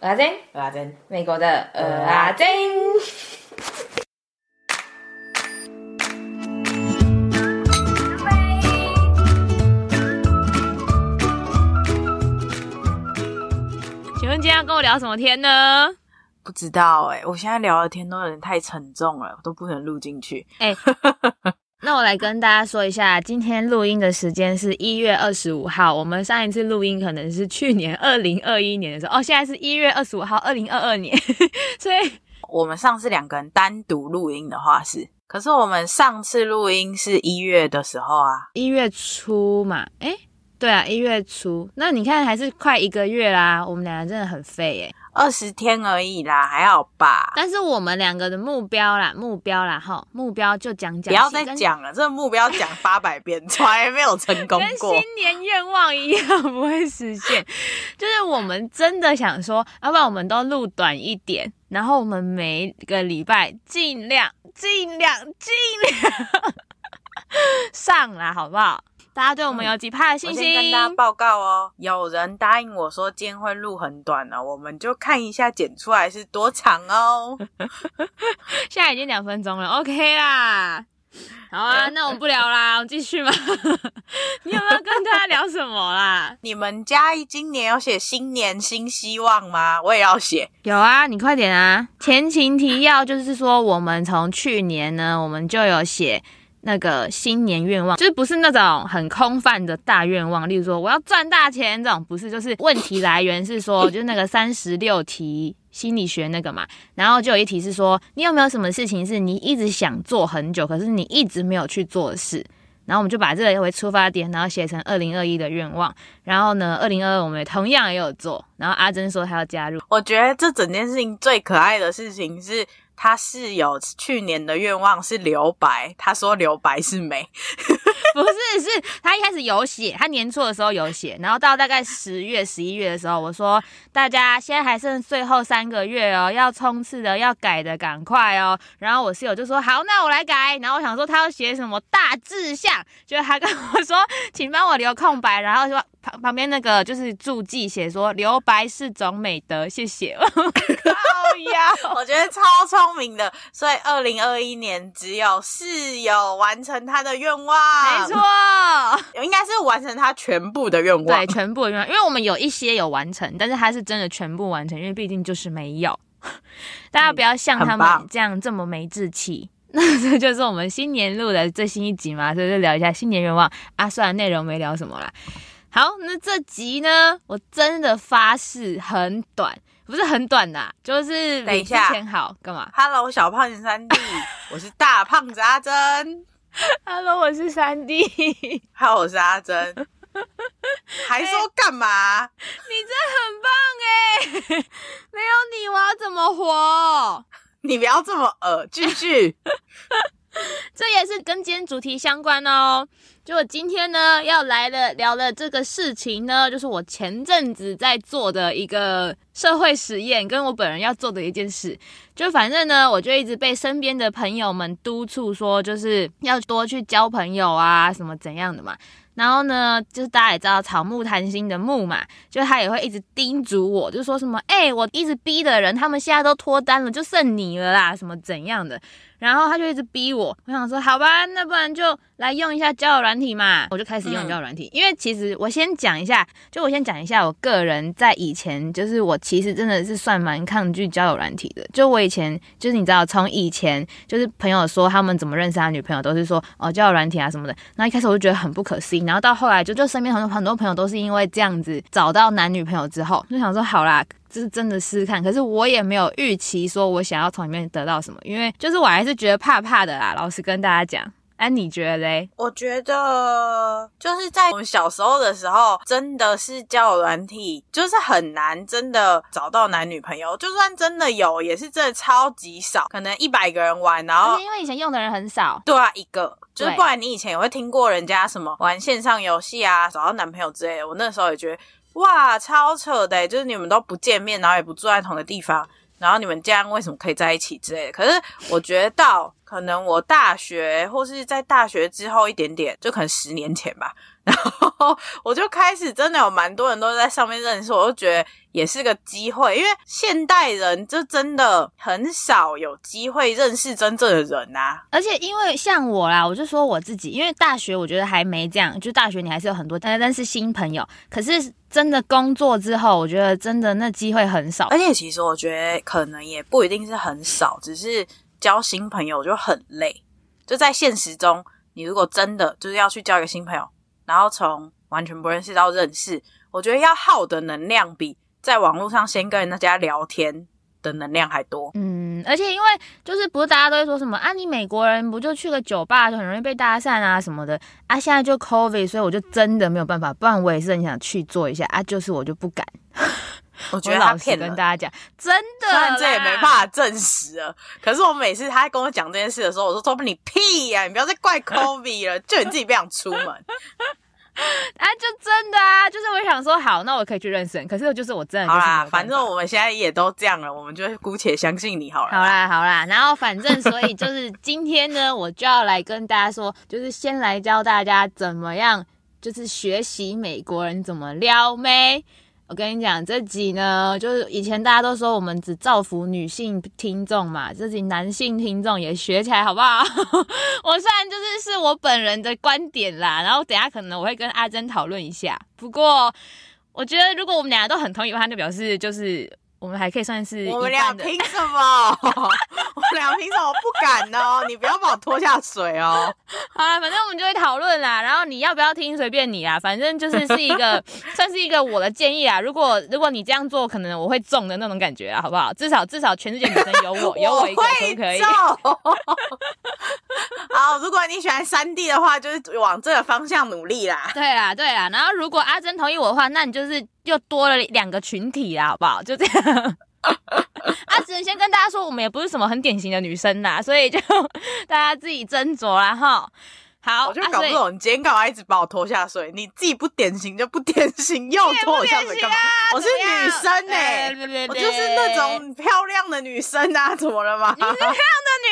阿珍，阿珍，美国的呃阿珍。请问今天要跟我聊什么天呢？不知道哎、欸，我现在聊的天都有点太沉重了，我都不能录进去。哎、欸。那我来跟大家说一下，今天录音的时间是一月二十五号。我们上一次录音可能是去年二零二一年的时候，哦，现在是一月二十五号，二零二二年。所以我们上次两个人单独录音的话是，可是我们上次录音是一月的时候啊，一月初嘛，诶，对啊，一月初。那你看还是快一个月啦，我们两个真的很废诶。二十天而已啦，还好吧？但是我们两个的目标啦，目标啦，哈，目标就讲讲，不要再讲了，这个目标讲八百遍，从来没有成功过，跟新年愿望一样不会实现。就是我们真的想说，要不然我们都录短一点，然后我们每个礼拜尽量、尽量、尽量 上啦，好不好？大家对我们有几趴的信心？嗯、我先跟大家报告哦，有人答应我说今天会录很短呢，我们就看一下剪出来是多长哦。现在已经两分钟了，OK 啦。好啊，那我们不聊啦，我们继续嘛。你有没有跟大家聊什么啦？你们家今年有写新年新希望吗？我也要写。有啊，你快点啊！前情提要就是说，我们从去年呢，我们就有写。那个新年愿望就是不是那种很空泛的大愿望，例如说我要赚大钱这种，不是，就是问题来源是说，就是那个三十六题心理学那个嘛，然后就有一题是说，你有没有什么事情是你一直想做很久，可是你一直没有去做的事？然后我们就把这个为出发点，然后写成二零二一的愿望。然后呢，二零二二我们也同样也有做。然后阿珍说她要加入，我觉得这整件事情最可爱的事情是。他室友去年的愿望是留白，他说留白是美，不是，是他一开始有写，他年初的时候有写，然后到大概十月、十一月的时候，我说大家现在还剩最后三个月哦，要冲刺的、要改的，赶快哦。然后我室友就说好，那我来改。然后我想说他要写什么大志向，就是他跟我说，请帮我留空白，然后说。旁旁边那个就是注记写说留白是种美德，谢谢。我觉得超聪明的，所以二零二一年只有室友完成他的愿望，没错，应该是完成他全部的愿望，对，全部的愿望，因为我们有一些有完成，但是他是真的全部完成，因为毕竟就是没有，大家不要像他们这样这么没志气。那这就是我们新年录的最新一集嘛，所以就聊一下新年愿望。啊，虽然内容没聊什么啦。好，那这集呢，我真的发誓很短，不是很短的，就是等一下，好干嘛？Hello，小胖子三弟，我是大胖子阿珍。Hello，我是三弟。Hello，我是阿珍。还说干嘛？欸，你真很棒哎！没有你，我要怎么活？你不要这么恶，继续。这也是跟今天主题相关的哦。就我今天呢要来的聊的这个事情呢，就是我前阵子在做的一个社会实验，跟我本人要做的一件事。就反正呢，我就一直被身边的朋友们督促说，就是要多去交朋友啊，什么怎样的嘛。然后呢，就是大家也知道草木谈心的木嘛，就他也会一直叮嘱我，就说什么，哎，我一直逼的人，他们现在都脱单了，就剩你了啦，什么怎样的。然后他就一直逼我，我想说好吧，那不然就来用一下交友软体嘛，我就开始用交友软体。嗯、因为其实我先讲一下，就我先讲一下我个人在以前，就是我其实真的是算蛮抗拒交友软体的。就我以前就是你知道，从以前就是朋友说他们怎么认识他女朋友，都是说哦交友软体啊什么的。然后一开始我就觉得很不可思议，然后到后来就就身边很多很多朋友都是因为这样子找到男女朋友之后，就想说好啦。这是真的试试看，可是我也没有预期说我想要从里面得到什么，因为就是我还是觉得怕怕的啦。老实跟大家讲，哎，你觉得嘞？我觉得就是在我们小时候的时候，真的是交友软体，就是很难真的找到男女朋友。就算真的有，也是真的超级少，可能一百个人玩，然后因为以前用的人很少，对啊，一个就是不然你以前也会听过人家什么玩线上游戏啊，找到男朋友之类的。我那时候也觉得。哇，超扯的！就是你们都不见面，然后也不住在同一个地方，然后你们这样为什么可以在一起之类的？可是我觉得到可能我大学或是在大学之后一点点，就可能十年前吧。然后我就开始真的有蛮多人都在上面认识，我就觉得也是个机会，因为现代人就真的很少有机会认识真正的人啊。而且因为像我啦，我就说我自己，因为大学我觉得还没这样，就大学你还是有很多但但是新朋友，可是真的工作之后，我觉得真的那机会很少。而且其实我觉得可能也不一定是很少，只是交新朋友就很累。就在现实中，你如果真的就是要去交一个新朋友。然后从完全不认识到认识，我觉得要耗的能量比在网络上先跟人家聊天的能量还多。嗯，而且因为就是不是大家都会说什么啊，你美国人不就去个酒吧就很容易被搭讪啊什么的啊，现在就 COVID，所以我就真的没有办法，不然我也是很想去做一下啊，就是我就不敢。我觉得他骗跟大家讲，真的，虽然这也没办法证实了。可是我每次他跟我讲这件事的时候，我说：“说不你屁呀、啊，你不要再怪 COVID 了，就你自己不想出门。”啊，就真的啊，就是我想说，好，那我可以去认识人。可是就是我真的就是，好啦，反正我们现在也都这样了，我们就姑且相信你好了。好啦，好啦，然后反正所以就是今天呢，我就要来跟大家说，就是先来教大家怎么样，就是学习美国人怎么撩妹。我跟你讲，这集呢，就是以前大家都说我们只造福女性听众嘛，这集男性听众也学起来好不好？我虽然就是是我本人的观点啦，然后等下可能我会跟阿珍讨论一下。不过我觉得如果我们俩都很同意的话，就表示就是。我们还可以算是我们俩凭什么？我们俩凭什么不敢呢？你不要把我拖下水哦！好了，反正我们就会讨论啦。然后你要不要听，随便你啦。反正就是是一个，算是一个我的建议啦。如果如果你这样做，可能我会中的那种感觉啊，好不好？至少至少全世界女生有我，有我一个可不可以？好，如果你喜欢三 D 的话，就是往这个方向努力啦。对啦，对啦。然后如果阿珍同意我的话，那你就是。又多了两个群体啦，好不好？就这样。啊，只能先跟大家说，我们也不是什么很典型的女生啦，所以就大家自己斟酌啦哈。好，我就搞不懂，你今天干嘛一直把我拖下水？你自己不典型就不典型，又拖我下水干嘛？我是女生哎、欸，我就是那种漂亮的女生啊，怎么了吗？你是漂亮的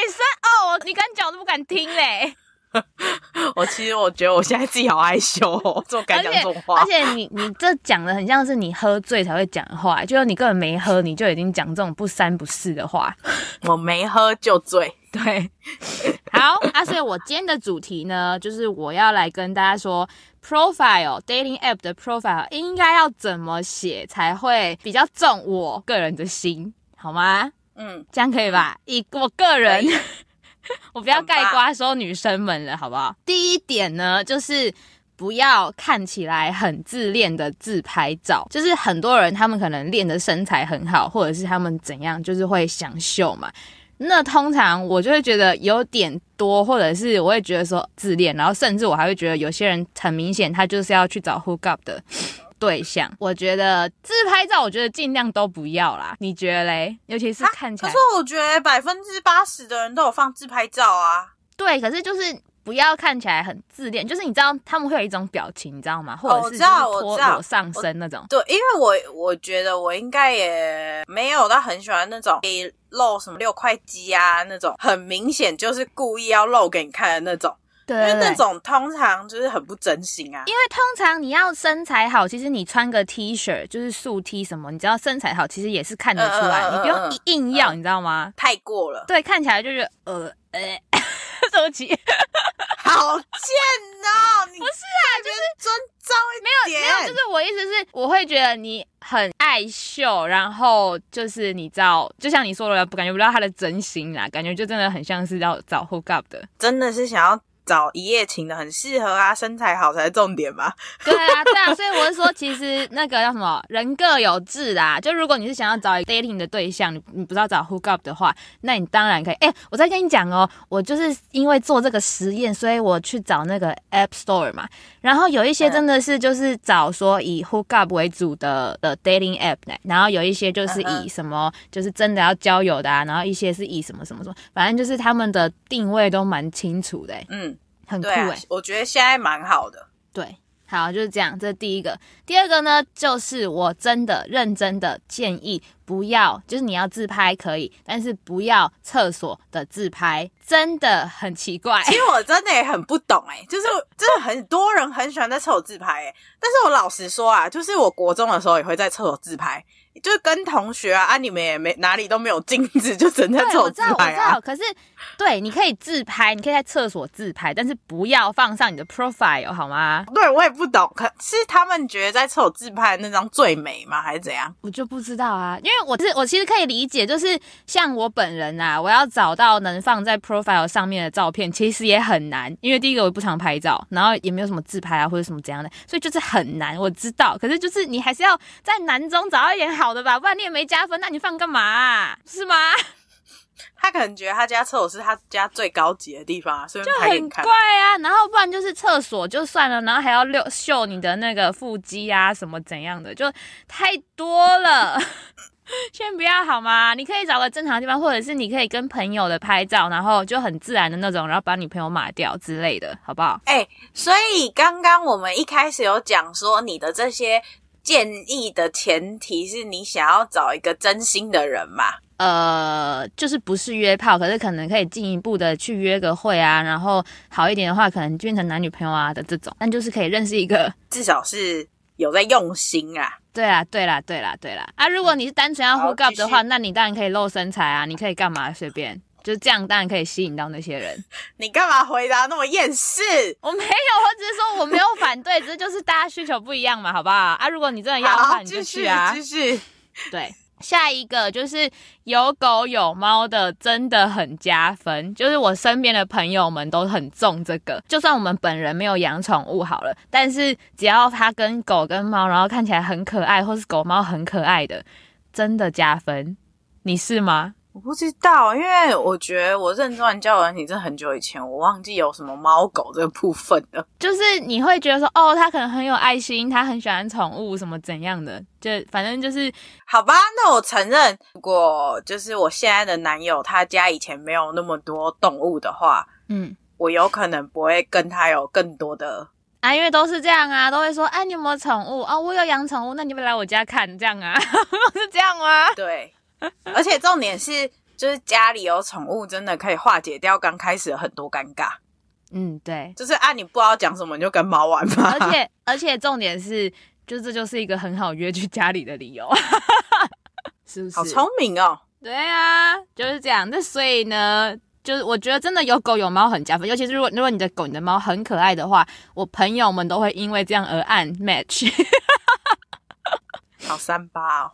女生哦，你敢讲都不敢听嘞。我其实我觉得我现在自己好害羞哦，这么敢讲这种话。而且你你这讲的很像是你喝醉才会讲的话，就是你根本没喝，你就已经讲这种不三不四的话。我没喝就醉，对。好啊，所以我今天的主题呢，就是我要来跟大家说，profile dating app 的 profile 应该要怎么写才会比较中我个人的心，好吗？嗯，这样可以吧？以我个人。我不要盖瓜说女生们了，好不好？第一点呢，就是不要看起来很自恋的自拍照。就是很多人他们可能练的身材很好，或者是他们怎样，就是会想秀嘛。那通常我就会觉得有点多，或者是我会觉得说自恋，然后甚至我还会觉得有些人很明显他就是要去找 hook up 的。对象，我觉得自拍照，我觉得尽量都不要啦。你觉得嘞？尤其是看起来，可是我觉得百分之八十的人都有放自拍照啊。对，可是就是不要看起来很自恋，就是你知道他们会有一种表情，你知道吗？或者是脱裸上身那种。对，因为我我觉得我应该也没有到很喜欢那种露什么六块肌啊，那种很明显就是故意要露给你看的那种。对，对，对，因为那种通常就是很不真心啊。因为通常你要身材好，其实你穿个 T 恤就是素 T 什么，你只要身材好，其实也是看得出来，呃、你不用硬要，呃、你知道吗？太过了。对，看起来就是呃呃，对不起，好贱哦！你不是啊，就是尊重一点。没有没有，就是我意思是，我会觉得你很爱秀，然后就是你知道，就像你说的，不感觉不到他的真心啦，感觉就真的很像是要找 hook up 的，真的是想要。找一夜情的很适合啊，身材好才是重点嘛。对啊，对啊，所以我是说，其实那个叫什么，人各有志啦。就如果你是想要找一个 dating 的对象，你你不知道找 hook up 的话，那你当然可以。哎、欸，我再跟你讲哦，我就是因为做这个实验，所以我去找那个 App Store 嘛。然后有一些真的是就是找说以 hook up 为主的的 dating app 呢，然后有一些就是以什么就是真的要交友的啊，然后一些是以什么什么什么，反正就是他们的定位都蛮清楚的。嗯。很酷哎、欸啊，我觉得现在蛮好的。对，好，就是这样，这是第一个。第二个呢，就是我真的认真的建议，不要，就是你要自拍可以，但是不要厕所的自拍，真的很奇怪。其实我真的也很不懂哎、欸，就是真的很多人很喜欢在厕所自拍哎、欸，但是我老实说啊，就是我国中的时候也会在厕所自拍。就是跟同学啊，啊，你们也没哪里都没有镜子，就整天走自拍啊。我知道，我知道。可是，对，你可以自拍，你可以在厕所自拍，但是不要放上你的 profile 好吗？对，我也不懂，可是他们觉得在厕所自拍那张最美吗？还是怎样？我就不知道啊，因为我是我其实可以理解，就是像我本人啊，我要找到能放在 profile 上面的照片，其实也很难，因为第一个我不常拍照，然后也没有什么自拍啊或者什么怎样的，所以就是很难。我知道，可是就是你还是要在难中找到一点好。好的吧，不然你也没加分，那你放干嘛啊？是吗？他可能觉得他家厕所是他家最高级的地方啊，所以就很怪啊。然后不然就是厕所就算了，然后还要秀秀你的那个腹肌啊，什么怎样的，就太多了。先不要好吗？你可以找个正常的地方，或者是你可以跟朋友的拍照，然后就很自然的那种，然后把你朋友码掉之类的，好不好？哎、欸，所以刚刚我们一开始有讲说你的这些。建议的前提是你想要找一个真心的人嘛？呃，就是不是约炮，可是可能可以进一步的去约个会啊，然后好一点的话，可能变成男女朋友啊的这种，但就是可以认识一个，至少是有在用心啊。对啦，对啦，对啦，对啦。啊，如果你是单纯要 hook up 的话，那你当然可以露身材啊，你可以干嘛随便。就这样，当然可以吸引到那些人。你干嘛回答那么厌世？我没有，我只是说我没有反对，只是就是大家需求不一样嘛，好不好？啊，如果你真的要的话，你就去啊。继续，继续。对，下一个就是有狗有猫的，真的很加分。就是我身边的朋友们都很重这个，就算我们本人没有养宠物好了，但是只要它跟狗跟猫，然后看起来很可爱，或是狗猫很可爱的，真的加分。你是吗？我不知道，因为我觉得我认真玩交友软体是很久以前，我忘记有什么猫狗这个部分了。就是你会觉得说，哦，他可能很有爱心，他很喜欢宠物，什么怎样的，就反正就是好吧。那我承认，如果就是我现在的男友他家以前没有那么多动物的话，嗯，我有可能不会跟他有更多的啊，因为都是这样啊，都会说，哎，你有没有宠物啊？哦，我有养宠物，那你不来我家看这样啊？是这样吗？对。而且重点是，就是家里有宠物，真的可以化解掉刚开始很多尴尬。嗯，对，就是啊，你不知道讲什么，你就跟猫玩嘛。而且而且重点是，就这就是一个很好约去家里的理由，是不是？好聪明哦。对啊，就是这样。那所以呢，就是我觉得真的有狗有猫很加分，尤其是如果如果你的狗你的猫很可爱的话，我朋友们都会因为这样而按 match。好三八哦。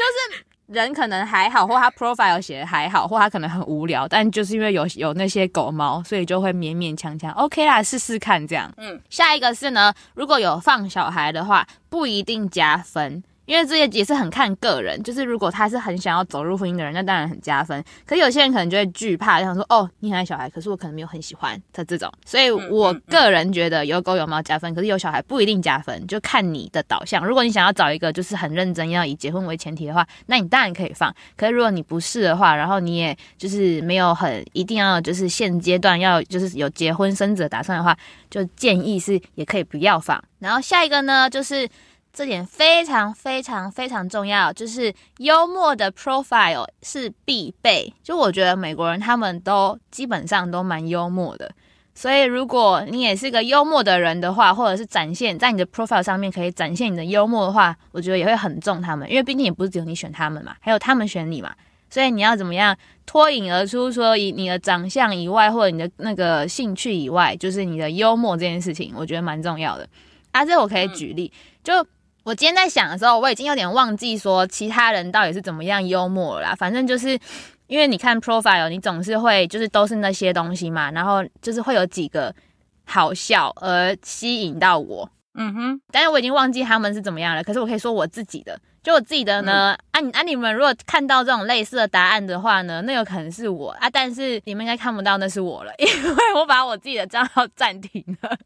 就是人可能还好，或他 profile 写的还好，或他可能很无聊，但就是因为有有那些狗猫，所以就会勉勉强强 OK 啦，试试看这样。嗯，下一个是呢，如果有放小孩的话，不一定加分。因为这也也是很看个人，就是如果他是很想要走入婚姻的人，那当然很加分。可是有些人可能就会惧怕，想说哦，你很爱小孩，可是我可能没有很喜欢他这种。所以我个人觉得有狗有猫加分，可是有小孩不一定加分，就看你的导向。如果你想要找一个就是很认真要以结婚为前提的话，那你当然可以放。可是如果你不是的话，然后你也就是没有很一定要就是现阶段要就是有结婚生子的打算的话，就建议是也可以不要放。然后下一个呢，就是。这点非常非常非常重要，就是幽默的 profile 是必备。就我觉得美国人他们都基本上都蛮幽默的，所以如果你也是个幽默的人的话，或者是展现在你的 profile 上面可以展现你的幽默的话，我觉得也会很重他们，因为毕竟也不是只有你选他们嘛，还有他们选你嘛，所以你要怎么样脱颖而出？说以你的长相以外，或者你的那个兴趣以外，就是你的幽默这件事情，我觉得蛮重要的。啊，这我可以举例，就。我今天在想的时候，我已经有点忘记说其他人到底是怎么样幽默了啦。反正就是因为你看 profile，你总是会就是都是那些东西嘛，然后就是会有几个好笑而吸引到我。嗯哼，但是我已经忘记他们是怎么样了。可是我可以说我自己的，就我自己的呢。嗯、啊你啊你们如果看到这种类似的答案的话呢，那有可能是我啊，但是你们应该看不到那是我了，因为我把我自己的账号暂停了。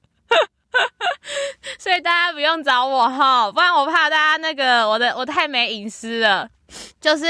所以大家不用找我哈，不然我怕大家那个我的我太没隐私了。就是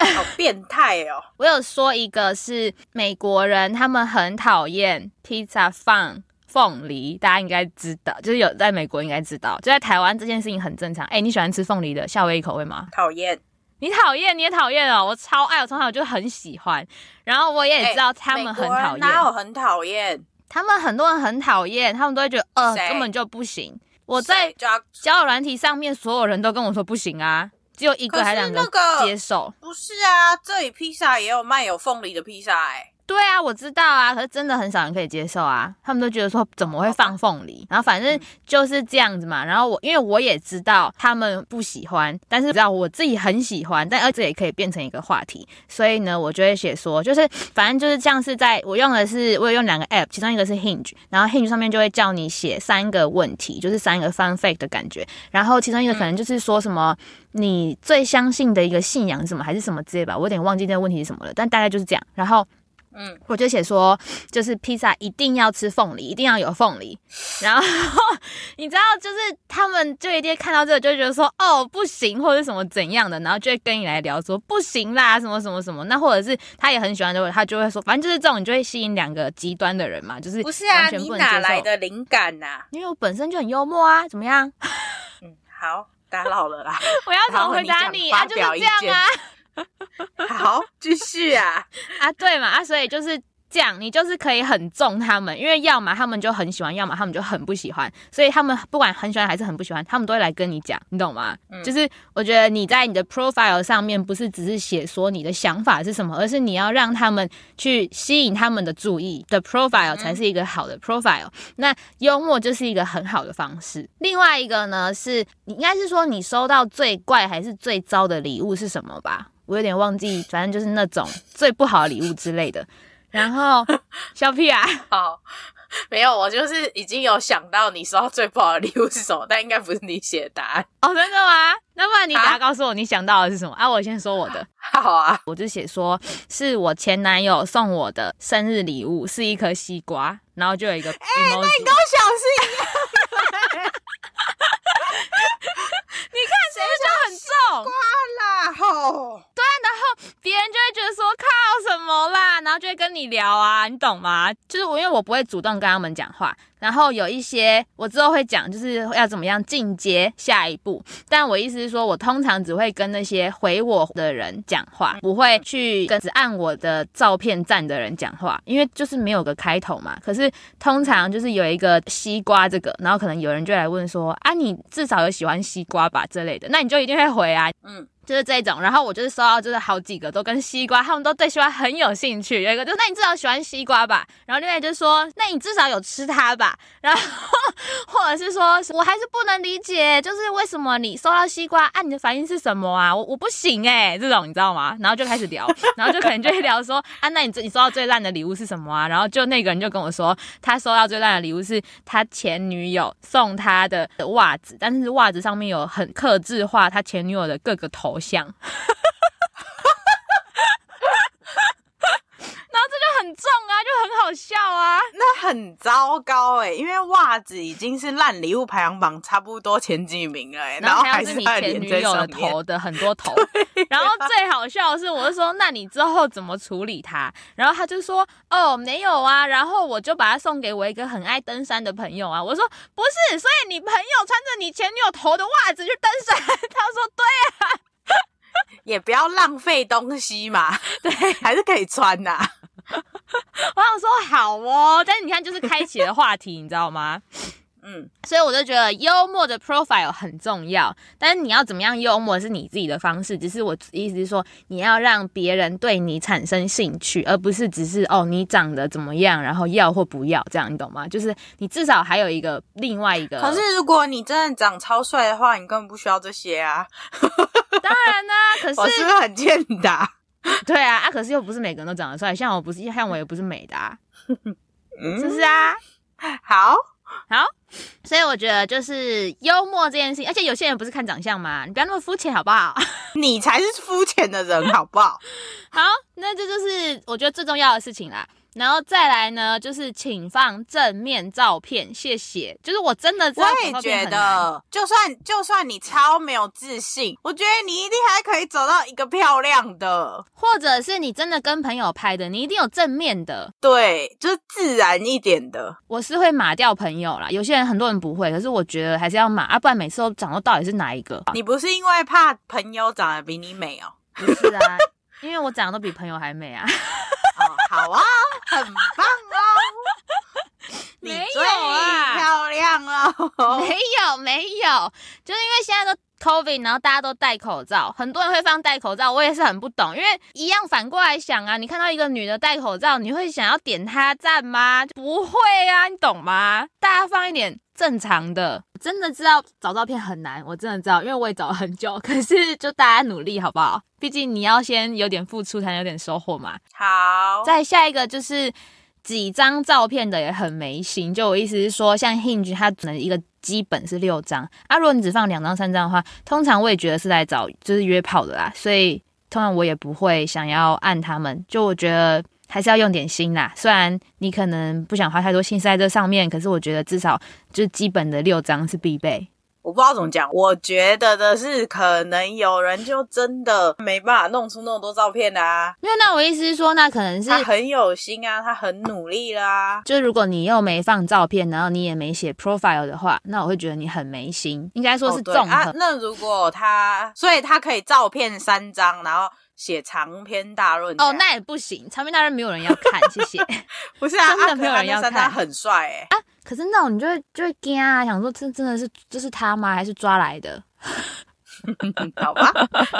好变态哦！我有说一个是美国人，他们很讨厌披萨放凤梨，大家应该知道，就是有在美国应该知道，就在台湾这件事情很正常。哎、欸，你喜欢吃凤梨的夏威夷口味吗？讨厌。你讨厌，你也讨厌哦。我超爱，我从小就很喜欢。然后我也知道他们很讨厌。哪有很讨厌？他们很多人很讨厌，他们都会觉得呃根本就不行。我在交友软体上面，所有人都跟我说不行啊。只有一个还两个接受，不是啊？这里披萨也有卖有凤梨的披萨哎。对啊，我知道啊，可是真的很少人可以接受啊。他们都觉得说怎么会放凤梨？然后反正就是这样子嘛。然后我因为我也知道他们不喜欢，但是知道我自己很喜欢，但而且也可以变成一个话题。所以呢，我就会写说，就是反正就是像是在我用的是我有用两个 app，其中一个是 Hinge，然后 Hinge 上面就会叫你写三个问题，就是三个 fun fact 的感觉。然后其中一个可能就是说什么你最相信的一个信仰是什么，还是什么之类吧，我有点忘记那个问题是什么了。但大概就是这样。然后。嗯，我就写说，就是披萨一定要吃凤梨，一定要有凤梨。然后你知道，就是他们就一定看到这个，就觉得说，哦，不行，或者什么怎样的，然后就会跟你来聊说，不行啦，什么什么什么。那或者是他也很喜欢的，他就会说，反正就是这种，你就会吸引两个极端的人嘛，就是不是啊？你哪来的灵感呐、啊？因为我本身就很幽默啊，怎么样？嗯，好，打扰了啦。我要怎么回答你，你啊？就是这样啊。好，继续啊 啊，对嘛啊，所以就是这样，你就是可以很重他们，因为要么他们就很喜欢，要么他们就很不喜欢，所以他们不管很喜欢还是很不喜欢，他们都会来跟你讲，你懂吗？嗯，就是我觉得你在你的 profile 上面不是只是写说你的想法是什么，而是你要让他们去吸引他们的注意的 profile 才是一个好的 profile。嗯，那幽默就是一个很好的方式。另外一个呢，是你应该是说你收到最怪还是最糟的礼物是什么吧？我有点忘记，反正就是那种 最不好的礼物之类的。然后 小屁啊，好，没有，我就是已经有想到你收到最不好的礼物是什么，但应该不是你写的答案哦，真的吗？那不然你等下告诉我你想到的是什么啊？啊，我先说我的，好啊，我就写说是我前男友送我的生日礼物，是一颗西瓜，然后就有一个，哎、欸，那你跟我想是一样。你看是不是就很重？瓜啦吼！对，然后别人就会觉得说靠什么啦，然后就会跟你聊啊，你懂吗？就是我因为我不会主动跟他们讲话，然后有一些我之后会讲，就是要怎么样进阶下一步。但我意思是说，我通常只会跟那些回我的人讲话，不会去跟只按我的照片赞的人讲话，因为就是没有个开头嘛。可是通常就是有一个西瓜这个，然后可能有人就来问说啊，你至少有喜欢西瓜吧？之类的，那你就一定会回啊，嗯。就是这种，然后我就是收到，就是好几个都跟西瓜，他们都对西瓜很有兴趣。有一个就，那你至少喜欢西瓜吧？然后另外就说，那你至少有吃它吧？然后 或者是说，我还是不能理解，就是为什么你收到西瓜，啊，你的反应是什么啊？我我不行哎、欸，这种你知道吗？然后就开始聊，然后就可能就会聊说，啊，那你你收到最烂的礼物是什么啊？然后就那个人就跟我说，他收到最烂的礼物是他前女友送他的袜子，但是袜子上面有很克制化他前女友的各个头。像，然后这就很重啊，就很好笑啊，那很糟糕哎，因为袜子已经是烂礼物排行榜差不多前几名了哎，然后还是你前女友的头的很多头，然后最好笑的是，我就说那你之后怎么处理它？然后他就说哦没有啊，然后我就把它送给我一个很爱登山的朋友啊，我说不是，所以你朋友穿着你前女友头的袜子去登山？他说对啊。也不要浪费东西嘛，对，还是可以穿呐。我想说好哦，但是你看，就是开启了话题，你知道吗？嗯，所以我就觉得幽默的 profile 很重要，但是你要怎么样幽默是你自己的方式。只是我意思是说，你要让别人对你产生兴趣，而不是只是哦你长得怎么样，然后要或不要这样，你懂吗？就是你至少还有一个另外一个。可是如果你真的长超帅的话，你根本不需要这些啊。当然啦、啊，可是我是不是很欠打？对啊，啊可是又不是每个人都长得帅，像我不是，像我也不是美的啊，是不是啊？好。好，所以我觉得就是幽默这件事情，而且有些人不是看长相嘛，你不要那么肤浅好不好？你才是肤浅的人好不好？好，那这就是我觉得最重要的事情啦。然后再来呢，就是请放正面照片，谢谢。就是我真的，我也觉得，就算就算你超没有自信，我觉得你一定还可以找到一个漂亮的，或者是你真的跟朋友拍的，你一定有正面的，对，就是自然一点的。我是会码掉朋友啦，有些人很多人不会，可是我觉得还是要码啊，不然每次都长得到底是哪一个？你不是因为怕朋友长得比你美哦？不是啊，因为我长得都比朋友还美啊。哦，好啊，很棒哦。没有啊，漂亮了。没有没有，就是因为现在都 COVID，然后大家都戴口罩，很多人会放戴口罩，我也是很不懂。因为一样反过来想啊，你看到一个女的戴口罩，你会想要点她赞吗？不会啊，你懂吗？大家放一点正常的。真的知道找照片很难，我真的知道，因为我也找了很久。可是就大家努力好不好？毕竟你要先有点付出，才能有点收获嘛。好，再下一个就是。几张照片的也很没心，就我意思是说，像 Hinge 它只能一个基本是六张。啊，如果你只放两张三张的话，通常我也觉得是来找就是约炮的啦，所以通常我也不会想要按他们，就我觉得还是要用点心啦，虽然你可能不想花太多心思在这上面，可是我觉得至少就基本的六张是必备。我不知道怎么讲，我觉得的是，可能有人就真的没办法弄出那么多照片啊。因为那我意思是说，那可能是他很有心啊，他很努力啦。就如果你又没放照片，然后你也没写 profile 的话，那我会觉得你很没心。应该说是综合。哦啊、那如果他，所以他可以照片三张，然后写长篇大论。哦，那也不行，长篇大论没有人要看，谢谢。不是啊，真的没有人要看。他很帅哎、欸。啊可是那种你就会就会惊啊，想说这真的是这是他吗？还是抓来的？好吧，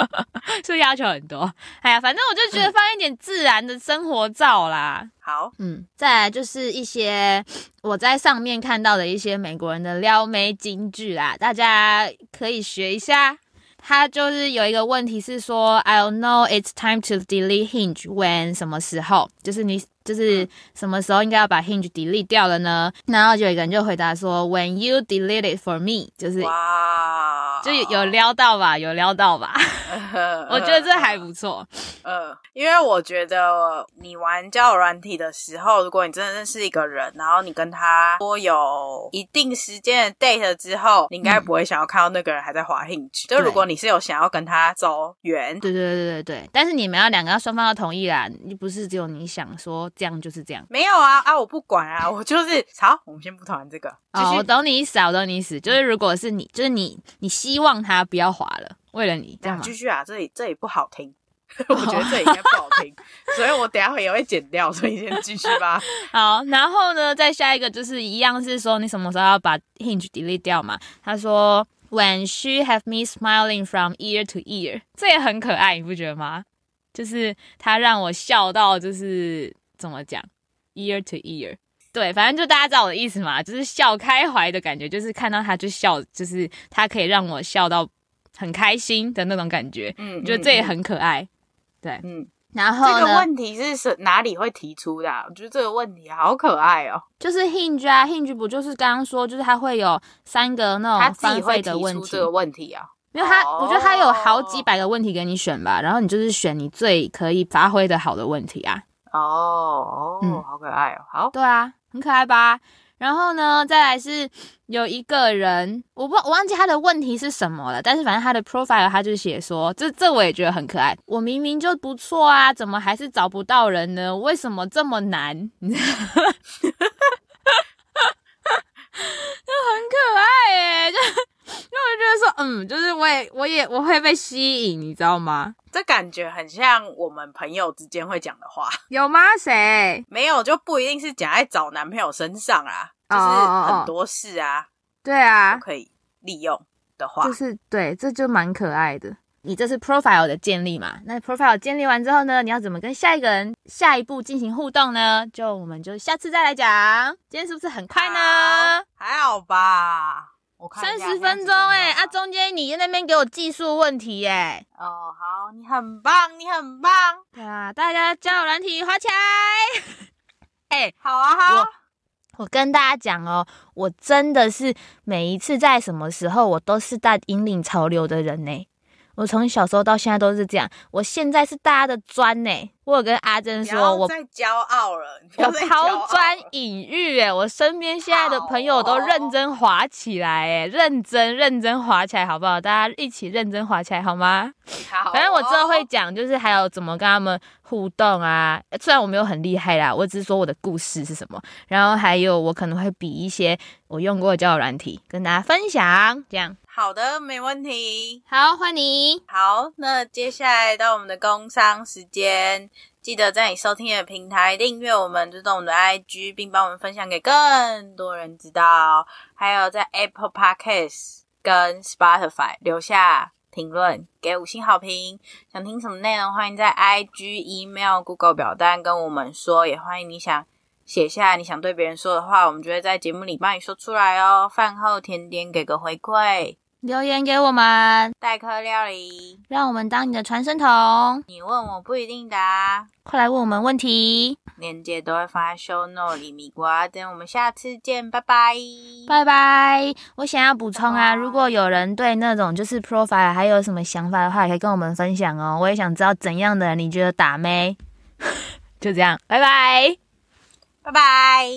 是不是要求很多？哎呀，反正我就觉得放一点自然的生活照啦。好，嗯，再来就是一些我在上面看到的一些美国人的撩妹金句啦，大家可以学一下。他就是有一个问题是说，I'll know it's time to delete Hinge when 什么时候？就是你。 就是什么时候应该要把 Hinge delete 掉了呢？然后就有一个人就回答说，When you delete it for me，就是哇，就有撩到吧，有撩到吧。我觉得这还不错。呃，因为我觉得你玩交友软体的时候，如果你真的认识一个人，然后你跟他多有一定时间的 date 之后，你应该不会想要看到那个人还在滑 Hinge。就如果你是有想要跟他走远，对对对对对，但是你们要两个要双方要同意啦，你不是只有你想说。这样就是这样，没有啊啊！我不管啊，我就是好。我们先不讨论这个。哦，我懂你意思啊，我懂你意思。就是如果是你，就是你，你希望他不要滑了，为了你这样吗？继续啊，这里这里不好听，我觉得这里应该不好听，所以我等下会也会剪掉，所以先继续吧。好，然后呢，再下一个就是一样是说你什么时候要把 Hinge delete 掉嘛？他说 When she have me smiling from ear to ear，这也很可爱，你不觉得吗？就是他让我笑到就是。怎么讲？Ear to ear，对，反正就大家知道我的意思嘛，就是笑开怀的感觉，就是看到他就笑，就是他可以让我笑到很开心的那种感觉。嗯，觉得这也很可爱。嗯、对，嗯，然后这个问题是是哪里会提出的、啊？我觉得这个问题好可爱哦。就是 Hinge 啊，Hinge 不就是刚刚说，就是他会有三个那种翻费的问题。这个问题啊，因为他、哦、我觉得他有好几百个问题给你选吧，然后你就是选你最可以发挥的好的问题啊。哦哦，嗯，好可爱哦，好，对啊，很可爱吧？然后呢，再来是有一个人，我不我忘记他的问题是什么了，但是反正他的 profile 他就写说，这这我也觉得很可爱。我明明就不错啊，怎么还是找不到人呢？为什么这么难？就很可爱耶，就因为我觉得说，嗯，就是我也我也我会被吸引，你知道吗？这感觉很像我们朋友之间会讲的话，有吗？谁？没有，就不一定是讲在找男朋友身上啊，就是很多事啊，对啊，可以利用的话，就是对，这就蛮可爱的。你这是 profile 的建立嘛？那 profile 建立完之后呢，你要怎么跟下一个人下一步进行互动呢？就我们就下次再来讲。今天是不是很快呢？还好吧。三十分钟哎、欸，啊，中间你在那边给我技术问题哎、欸。哦，好，你很棒，你很棒。对啊，大家加油软体滑起来。哎、欸，好啊，好。我，我跟大家讲哦，我真的是每一次在什么时候，我都是在引领潮流的人呢、欸。我从小时候到现在都是这样。我现在是大家的砖呢。我有跟阿珍说，我太骄傲了，我抛砖引玉哎，我身边现在的朋友都认真滑起来哎，认真认真滑起来好不好？大家一起认真滑起来好吗？好，反正我之后会讲，就是还有怎么跟他们互动啊。虽然我没有很厉害啦，我只是说我的故事是什么，然后还有我可能会比一些我用过的交友软体跟大家分享，这样。好的，没问题。好，欢迎。好，那接下来到我们的工商时间，记得在你收听的平台订阅我们，追踪我们的 IG，并帮我们分享给更多人知道。还有在 Apple Podcast 跟 Spotify 留下评论，给五星好评。想听什么内容，欢迎在 IG、Email、Google 表单跟我们说，也欢迎你想。写下你想对别人说的话，我们就会在节目里帮你说出来哦。饭后甜点，给个回馈，留言给我们，代客料理，让我们当你的传声筒。你问我不一定答，快来问我们问题，链接都会放在 show note 里。米瓜，等我们下次见，拜拜，拜拜。我想要补充啊，如果有人对那种就是 profile 还有什么想法的话，也可以跟我们分享哦。我也想知道怎样的你觉得打妹，就这样，拜拜。拜拜。